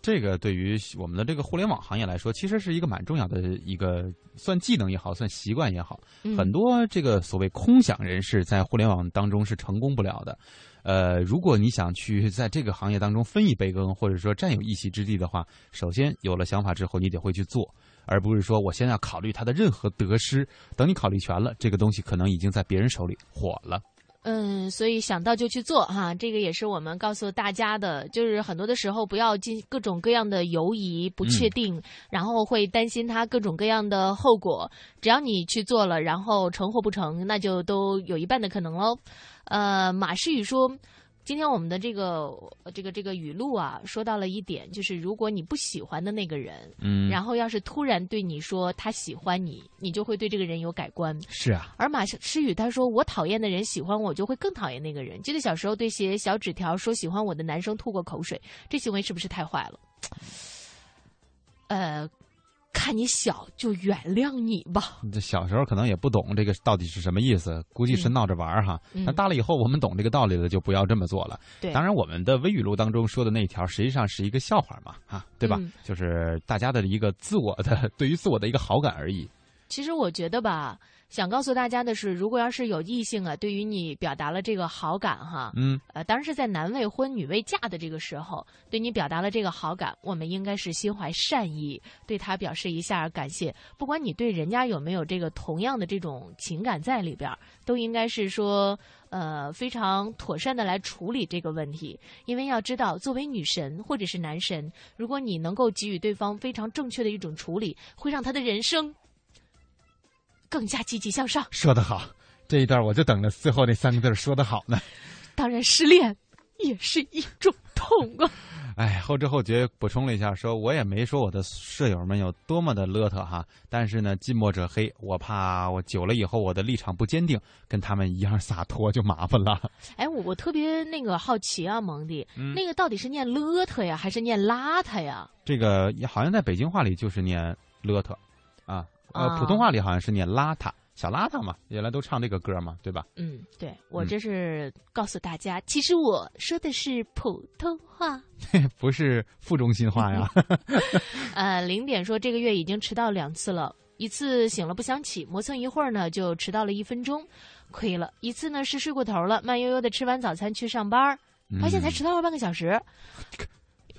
这个对于我们的这个互联网行业来说，其实是一个蛮重要的一个算技能也好，算习惯也好。嗯、很多这个所谓空想人士在互联网当中是成功不了的。呃，如果你想去在这个行业当中分一杯羹，或者说占有一席之地的话，首先有了想法之后，你得会去做，而不是说我先要考虑它的任何得失。等你考虑全了，这个东西可能已经在别人手里火了。嗯，所以想到就去做哈，这个也是我们告诉大家的，就是很多的时候不要进各种各样的犹疑、不确定，嗯、然后会担心它各种各样的后果。只要你去做了，然后成或不成，那就都有一半的可能喽。呃，马诗雨说。今天我们的这个这个这个语录啊，说到了一点，就是如果你不喜欢的那个人，嗯，然后要是突然对你说他喜欢你，你就会对这个人有改观。是啊。而马诗雨他说，我讨厌的人喜欢我，就会更讨厌那个人。记得小时候对写小纸条说喜欢我的男生吐过口水，这行为是不是太坏了？呃。看你小就原谅你吧。这小时候可能也不懂这个到底是什么意思，估计是闹着玩儿哈。嗯、那大了以后，我们懂这个道理了，就不要这么做了。对，当然我们的微语录当中说的那一条，实际上是一个笑话嘛，啊，对吧？嗯、就是大家的一个自我的对于自我的一个好感而已。其实我觉得吧，想告诉大家的是，如果要是有异性啊，对于你表达了这个好感哈，嗯，呃，当然是在男未婚女未嫁的这个时候，对你表达了这个好感，我们应该是心怀善意，对他表示一下感谢。不管你对人家有没有这个同样的这种情感在里边，都应该是说，呃，非常妥善的来处理这个问题。因为要知道，作为女神或者是男神，如果你能够给予对方非常正确的一种处理，会让他的人生。更加积极向上。说得好，这一段我就等着最后那三个字说得好呢。当然，失恋也是一种痛啊。(laughs) 哎，后知后觉补充了一下，说我也没说我的舍友们有多么的邋遢哈，但是呢，近墨者黑，我怕我久了以后我的立场不坚定，跟他们一样洒脱就麻烦了。(laughs) 哎，我我特别那个好奇啊，蒙弟，嗯、那个到底是念邋遢呀，还是念邋遢呀？这个好像在北京话里就是念邋遢，啊。呃，普通话里好像是念邋遢，小邋遢嘛，原来都唱这个歌嘛，对吧？嗯，对，我这是告诉大家，嗯、其实我说的是普通话，(laughs) 不是副中心话呀。(laughs) 呃，零点说这个月已经迟到两次了，一次醒了不想起，磨蹭一会儿呢就迟到了一分钟，亏了；一次呢是睡过头了，慢悠悠的吃完早餐去上班，发现才迟到了半个小时，嗯、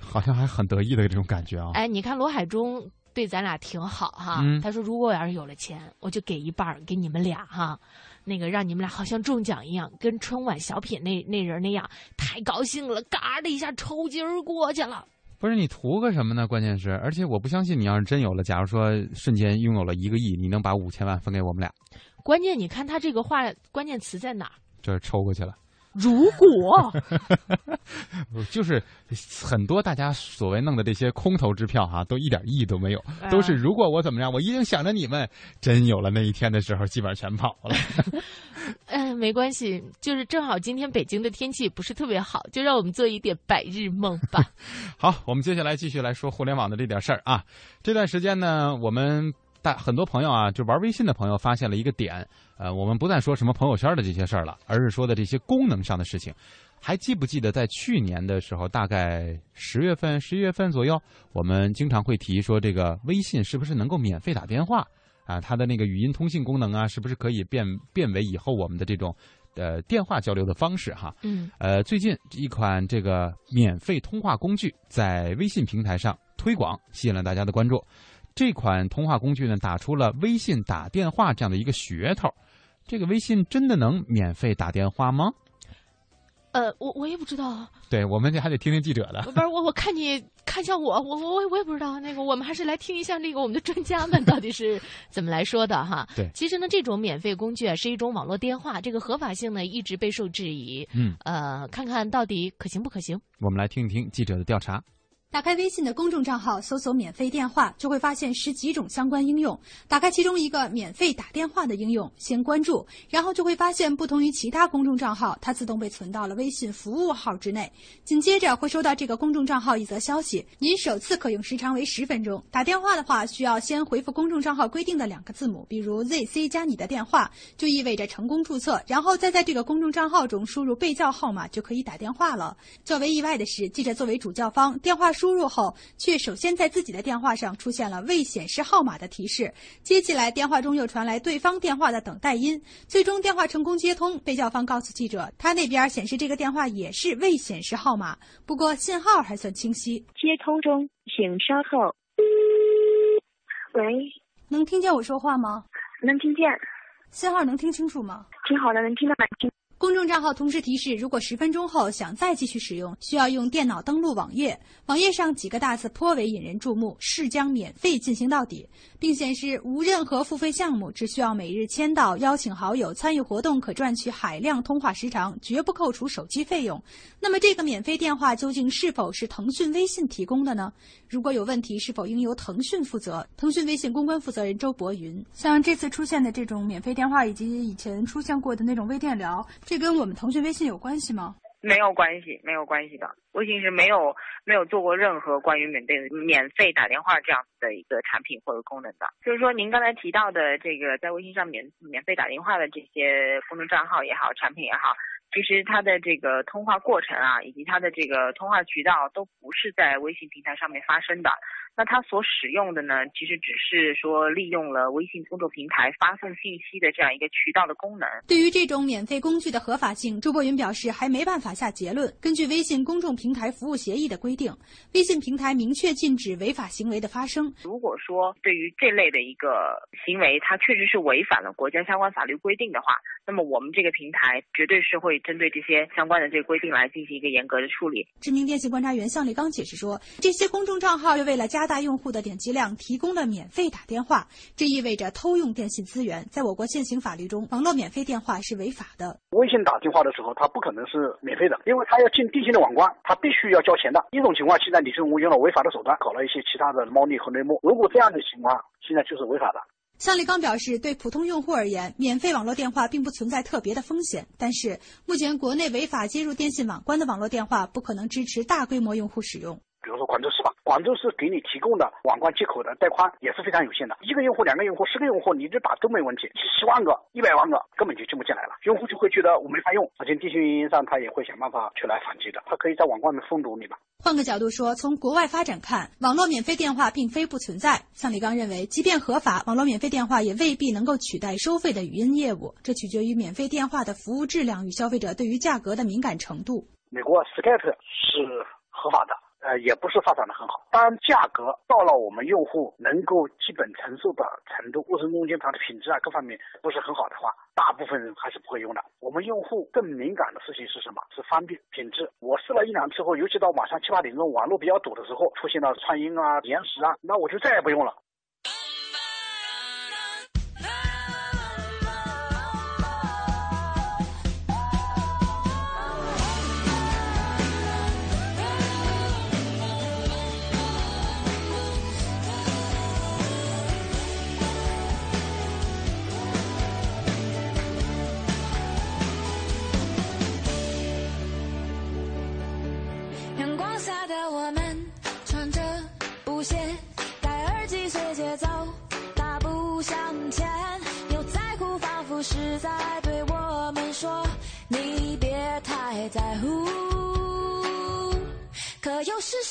(laughs) 好像还很得意的这种感觉啊。哎，你看罗海中。对咱俩挺好哈，嗯、他说如果我要是有了钱，我就给一半给你们俩哈，那个让你们俩好像中奖一样，跟春晚小品那那人那样，太高兴了，嘎的一下抽筋儿过去了。不是你图个什么呢？关键是，而且我不相信你要是真有了，假如说瞬间拥有了一个亿，你能把五千万分给我们俩？关键你看他这个话关键词在哪儿？就是抽过去了。如果 (laughs) 就是很多大家所谓弄的这些空头支票哈、都一点意义都没有，都是如果我怎么样，我一定想着你们。真有了那一天的时候，基本上全跑了。嗯、(laughs) 没关系，就是正好今天北京的天气也不是特别好，就让我们做一点白日梦吧。(laughs) 好，我们接下来继续来说互联网的这点事儿啊。这段时间呢，我们大很多朋友啊，就玩微信的朋友发现了一个点，呃，我们不再说什么朋友圈的这些事儿了，而是说的这些功能上的事情。还记不记得在去年的时候，大概十月份、十一月份左右，我们经常会提说这个微信是不是能够免费打电话啊？它的那个语音通信功能啊，是不是可以变变为以后我们的这种呃电话交流的方式哈？嗯，呃，最近一款这个免费通话工具在微信平台上推广，吸引了大家的关注。这款通话工具呢，打出了微信打电话这样的一个噱头。这个微信真的能免费打电话吗？呃，我我也不知道，对，我们还得听听记者的。不是我，我看你看向我，我我我也不知道。那个，我们还是来听一下那个我们的专家们到底是 (laughs) 怎么来说的哈。对，其实呢，这种免费工具啊，是一种网络电话，这个合法性呢一直备受质疑。嗯，呃，看看到底可行不可行？我们来听一听记者的调查。打开微信的公众账号，搜索“免费电话”，就会发现十几种相关应用。打开其中一个免费打电话的应用，先关注，然后就会发现不同于其他公众账号，它自动被存到了微信服务号之内。紧接着会收到这个公众账号一则消息：您首次可用时长为十分钟。打电话的话，需要先回复公众账号规定的两个字母，比如 ZC 加你的电话，就意味着成功注册，然后再在这个公众账号中输入被叫号码，就可以打电话了。较为意外的是，记者作为主叫方，电话输入后，却首先在自己的电话上出现了未显示号码的提示。接起来，电话中又传来对方电话的等待音。最终电话成功接通，被叫方告诉记者，他那边显示这个电话也是未显示号码，不过信号还算清晰。接通中，请稍后。喂，能听见我说话吗？能听见。信号能听清楚吗？挺好的，能听到蛮清。公众账号同时提示，如果十分钟后想再继续使用，需要用电脑登录网页。网页上几个大字颇为引人注目：“是将免费进行到底”，并显示无任何付费项目，只需要每日签到、邀请好友、参与活动，可赚取海量通话时长，绝不扣除手机费用。那么，这个免费电话究竟是否是腾讯微信提供的呢？如果有问题，是否应由腾讯负责？腾讯微信公关负责人周博云：像这次出现的这种免费电话，以及以前出现过的那种微电聊，这跟我们腾讯微信有关系吗？没有关系，没有关系的。微信是没有没有做过任何关于免费免费打电话这样子的一个产品或者功能的。就是说，您刚才提到的这个在微信上免免费打电话的这些公众账号也好，产品也好，其实它的这个通话过程啊，以及它的这个通话渠道都不是在微信平台上面发生的。那它所使用的呢，其实只是说利用了微信公众平台发送信息的这样一个渠道的功能。对于这种免费工具的合法性，周博云表示还没办法下结论。根据微信公众平台服务协议的规定，微信平台明确禁止违法行为的发生。如果说对于这类的一个行为，它确实是违反了国家相关法律规定的话，那么我们这个平台绝对是会针对这些相关的这个规定来进行一个严格的处理。知名电信观察员向立刚解释说，这些公众账号又为了加大用户的点击量，提供了免费打电话，这意味着偷用电信资源。在我国现行法律中，网络免费电话是违法的。微信打电话的时候，它不可能是免费的，因为它要进电信的网关，它必须要交钱的。一种情况，现在你是用了违法的手段，搞了一些其他的猫腻和内幕。如果这样的情况，现在就是违法的。向立刚表示，对普通用户而言，免费网络电话并不存在特别的风险。但是，目前国内违法接入电信网关的网络电话不可能支持大规模用户使用。比如说广州市吧，广州市给你提供的网关接口的带宽也是非常有限的，一个用户、两个用户、十个用户，你这打都没问题，十万个、一百万个根本就进不进来了，用户就会觉得我没法用，而且电信运营商他也会想办法去来反击的，他可以在网关里封堵你嘛。换个角度说，从国外发展看，网络免费电话并非不存在。向李刚认为，即便合法，网络免费电话也未必能够取代收费的语音业务，这取决于免费电话的服务质量与消费者对于价格的敏感程度。美国 Skype 是合法的。呃，也不是发展的很好。当价格到了我们用户能够基本承受的程度，过程中间它的品质啊各方面不是很好的话，大部分人还是不会用的。我们用户更敏感的事情是什么？是方便、品质。我试了一两次后，尤其到晚上七八点钟网络比较堵的时候，出现了串音啊、延时啊，那我就再也不用了。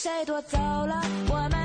谁夺走了我们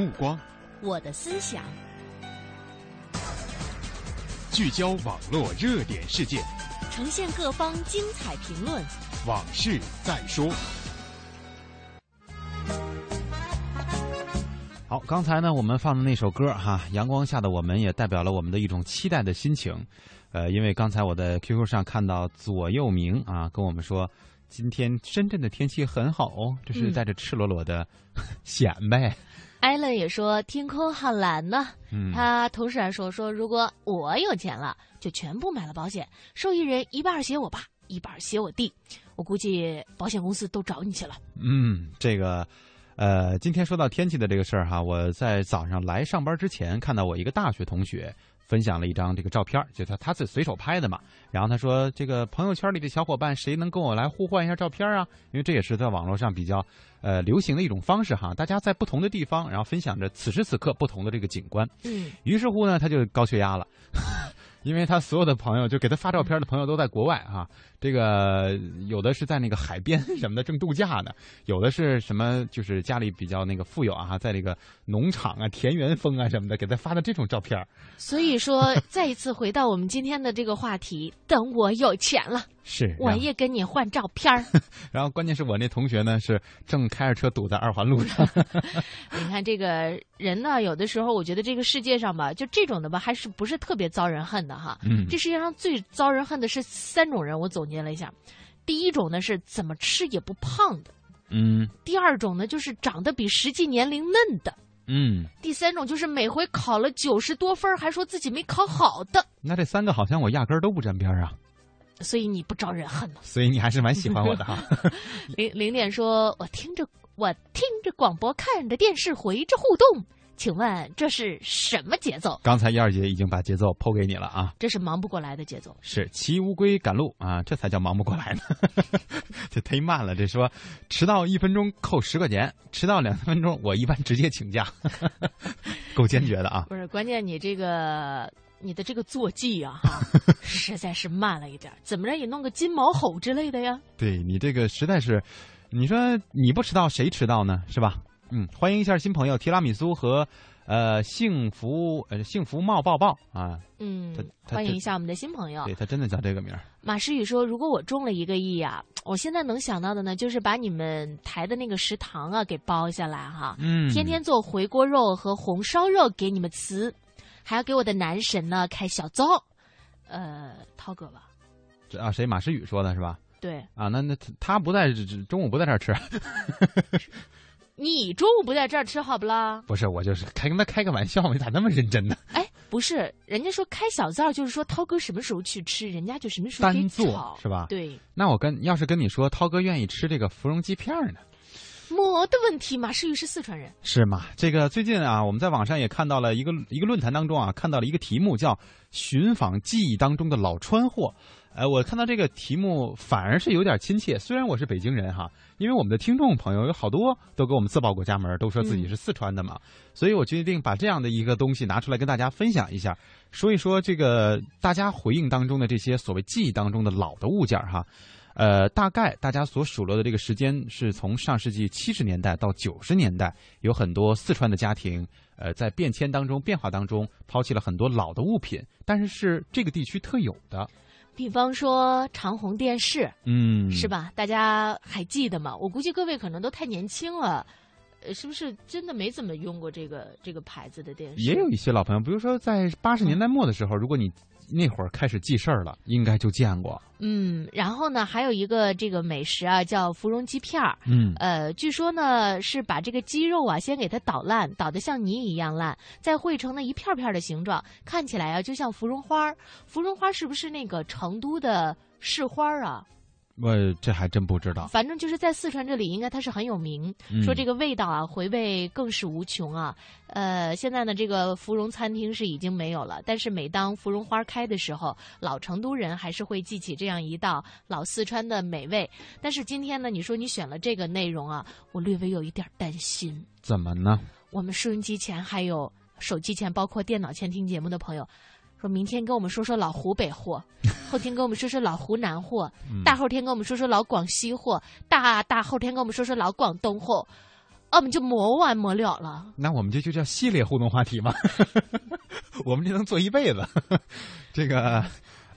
目光我的思想，聚焦网络热点事件，呈现各方精彩评论。往事再说。好，刚才呢，我们放的那首歌哈，《阳光下的我们》也代表了我们的一种期待的心情。呃，因为刚才我在 QQ 上看到左右明啊跟我们说，今天深圳的天气很好哦，这是带着赤裸裸的 (laughs) 显摆。艾伦也说天空好蓝呢。嗯他同时还说说，如果我有钱了，就全部买了保险，受益人一半写我爸，一半写我弟。我估计保险公司都找你去了。嗯，这个，呃，今天说到天气的这个事儿哈，我在早上来上班之前看到我一个大学同学分享了一张这个照片，就他他是随手拍的嘛。然后他说，这个朋友圈里的小伙伴，谁能跟我来互换一下照片啊？因为这也是在网络上比较呃流行的一种方式哈，大家在不同的地方，然后分享着此时此刻不同的这个景观。嗯，于是乎呢，他就高血压了。(laughs) 因为他所有的朋友，就给他发照片的朋友都在国外啊，这个有的是在那个海边什么的正度假呢，有的是什么就是家里比较那个富有啊，在这个农场啊、田园风啊什么的，给他发的这种照片。所以说，再一次回到我们今天的这个话题，(laughs) 等我有钱了，是我也跟你换照片儿。(laughs) 然后关键是我那同学呢是正开着车堵在二环路上。(laughs) 你看这个人呢，有的时候我觉得这个世界上吧，就这种的吧，还是不是特别遭人恨的哈。嗯，这世界上最遭人恨的是三种人，我总结了一下。第一种呢是怎么吃也不胖的，嗯。第二种呢就是长得比实际年龄嫩的，嗯。第三种就是每回考了九十多分还说自己没考好的。那这三个好像我压根儿都不沾边啊。所以你不招人恨呢。所以你还是蛮喜欢我的哈。(laughs) 零零点说，我听着我听着广播，看着电视，回着互动。请问这是什么节奏？刚才燕儿姐已经把节奏剖给你了啊！这是忙不过来的节奏。是骑乌龟赶路啊，这才叫忙不过来呢。(laughs) 这忒慢了。这说迟到一分钟扣十块钱，迟到两三分钟我一般直接请假，(laughs) 够坚决的啊！不是，关键你这个你的这个坐骑啊，哈，(laughs) 实在是慢了一点。怎么着也弄个金毛吼之类的呀？对你这个实在是，你说你不迟到谁迟到呢？是吧？嗯，欢迎一下新朋友提拉米苏和呃幸福呃幸福帽抱抱啊。嗯，欢迎一下我们的新朋友。对他真的叫这个名儿。马诗雨说：“如果我中了一个亿啊，我现在能想到的呢，就是把你们台的那个食堂啊给包下来哈，嗯，天天做回锅肉和红烧肉给你们吃，还要给我的男神呢开小灶。呃，涛哥吧？这啊，谁？马诗雨说的是吧？对。啊，那那他不在中午不在这儿吃。(laughs) ”你中午不在这儿吃好不啦？不是，我就是开跟他开个玩笑嘛，你咋那么认真呢？哎，不是，人家说开小灶就是说涛哥什么时候去吃，人家就什么时候单做是吧？对。那我跟要是跟你说，涛哥愿意吃这个芙蓉鸡片呢？没的问题嘛，诗雨是四川人。是吗？这个最近啊，我们在网上也看到了一个一个论坛当中啊，看到了一个题目叫“寻访记忆当中的老川货”。呃，我看到这个题目反而是有点亲切。虽然我是北京人哈，因为我们的听众朋友有好多都给我们自报过家门，都说自己是四川的嘛，所以我决定把这样的一个东西拿出来跟大家分享一下，说一说这个大家回应当中的这些所谓记忆当中的老的物件哈。呃，大概大家所数落的这个时间是从上世纪七十年代到九十年代，有很多四川的家庭，呃，在变迁当中、变化当中抛弃了很多老的物品，但是是这个地区特有的。比方说长虹电视，嗯，是吧？大家还记得吗？我估计各位可能都太年轻了，呃，是不是真的没怎么用过这个这个牌子的电视？也有一些老朋友，比如说在八十年代末的时候，如果你那会儿开始记事儿了，应该就见过。嗯，然后呢，还有一个这个美食啊，叫芙蓉鸡片儿。嗯，呃，据说呢是把这个鸡肉啊先给它捣烂，捣得像泥一样烂，再汇成了一片片的形状，看起来啊就像芙蓉花。芙蓉花是不是那个成都的市花啊？我这还真不知道。反正就是在四川这里，应该它是很有名，嗯、说这个味道啊，回味更是无穷啊。呃，现在呢，这个芙蓉餐厅是已经没有了，但是每当芙蓉花开的时候，老成都人还是会记起这样一道老四川的美味。但是今天呢，你说你选了这个内容啊，我略微有一点担心。怎么呢？我们收音机前还有手机前，包括电脑前听节目的朋友。说明天跟我们说说老湖北货，(laughs) 后天跟我们说说老湖南货，嗯、大后天跟我们说说老广西货，大大后天跟我们说说老广东货，我们就没完没了了。那我们这就叫系列互动话题嘛，(laughs) 我们这能做一辈子。(laughs) 这个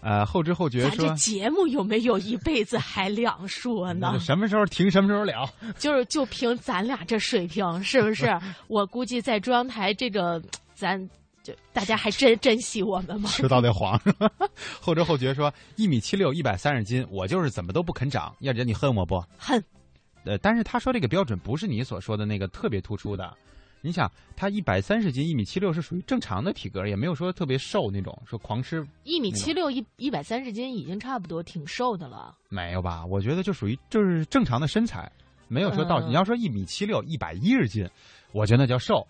呃后知后觉说，这节目有没有一辈子还两说呢？什么时候停，什么时候了。就是就凭咱俩这水平，是不是？我估计在中央台这个咱。就大家还真珍惜我们吗？迟到得黄，(laughs) 后知后觉说一米七六，一百三十斤，我就是怎么都不肯长。燕姐，你恨我不？恨。呃，但是他说这个标准不是你所说的那个特别突出的。你想，他一百三十斤，一米七六是属于正常的体格，也没有说特别瘦那种，说狂吃。一米七六一一百三十斤已经差不多挺瘦的了。没有吧？我觉得就属于就是正常的身材，没有说到、嗯、你要说一米七六，一百一十斤，我觉得那叫瘦。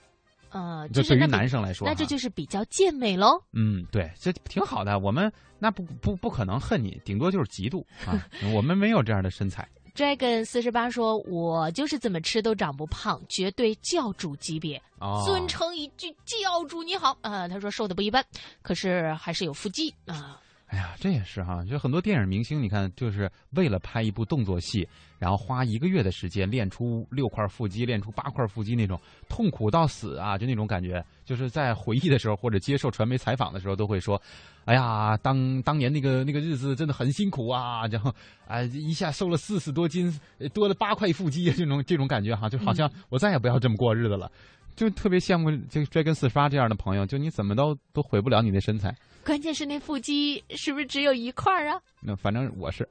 呃，这对于男生来说，那这就是比较健美喽。嗯，对，这挺好的。我们那不不不可能恨你，顶多就是嫉妒啊。(laughs) 我们没有这样的身材。Dragon 四十八说：“我就是怎么吃都长不胖，绝对教主级别，哦、尊称一句教主你好。”呃，他说瘦的不一般，可是还是有腹肌啊。哎呀，这也是哈，就很多电影明星，你看，就是为了拍一部动作戏，然后花一个月的时间练出六块腹肌，练出八块腹肌那种痛苦到死啊，就那种感觉，就是在回忆的时候或者接受传媒采访的时候都会说，哎呀，当当年那个那个日子真的很辛苦啊，(laughs) 然后啊一下瘦了四十多斤，多了八块腹肌，这种这种感觉哈，就好像我再也不要这么过日子了。就特别羡慕这追根四刷这样的朋友，就你怎么都都毁不了你的身材。关键是那腹肌是不是只有一块儿啊？那反正我是。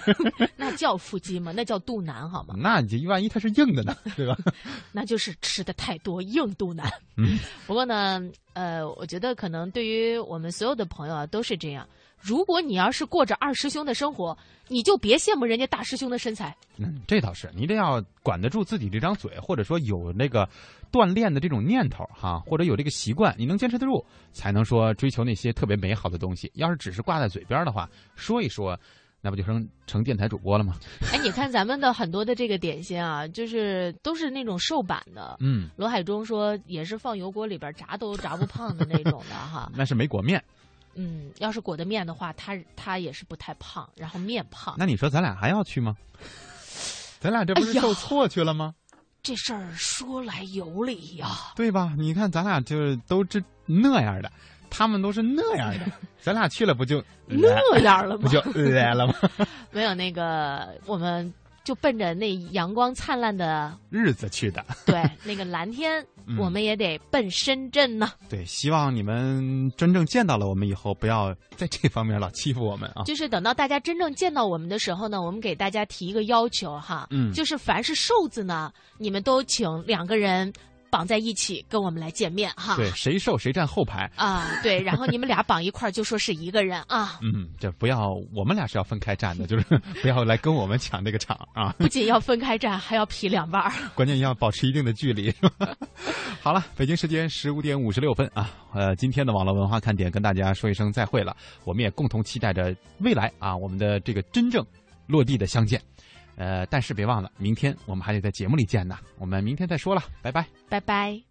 (laughs) 那叫腹肌吗？那叫肚腩好吗？那你万一它是硬的呢？对吧？(laughs) 那就是吃的太多，硬肚腩。嗯。(laughs) 不过呢，呃，我觉得可能对于我们所有的朋友啊，都是这样。如果你要是过着二师兄的生活，你就别羡慕人家大师兄的身材。嗯，这倒是，你得要管得住自己这张嘴，或者说有那个。锻炼的这种念头哈，或者有这个习惯，你能坚持得住，才能说追求那些特别美好的东西。要是只是挂在嘴边的话，说一说，那不就成成电台主播了吗？哎，你看咱们的很多的这个点心啊，就是都是那种瘦版的。嗯，罗海中说也是放油锅里边炸都炸不胖的那种的哈。(laughs) 那是没裹面。嗯，要是裹的面的话，他他也是不太胖，然后面胖。那你说咱俩还要去吗？(laughs) 咱俩这不是受挫去了吗？这事儿说来有理呀，对吧？你看咱俩就是都这那样的，他们都是那样的，(laughs) 咱俩去了不就那样了吗？不就来了吗？(laughs) 没有那个我们。就奔着那阳光灿烂的日子去的，(laughs) (laughs) 对，那个蓝天，我们也得奔深圳呢。对，希望你们真正见到了我们以后，不要在这方面老欺负我们啊。就是等到大家真正见到我们的时候呢，我们给大家提一个要求哈，嗯，就是凡是瘦子呢，你们都请两个人。绑在一起跟我们来见面哈，对，谁瘦谁站后排。啊，对，然后你们俩绑一块儿就说是一个人啊，嗯，这不要我们俩是要分开站的，就是不要来跟我们抢这个场啊，(laughs) 不仅要分开站，还要劈两半儿，(laughs) 关键要保持一定的距离。(laughs) 好了，北京时间十五点五十六分啊，呃，今天的网络文化看点跟大家说一声再会了，我们也共同期待着未来啊，我们的这个真正落地的相见。呃，但是别忘了，明天我们还得在节目里见呢。我们明天再说了，拜拜，拜拜。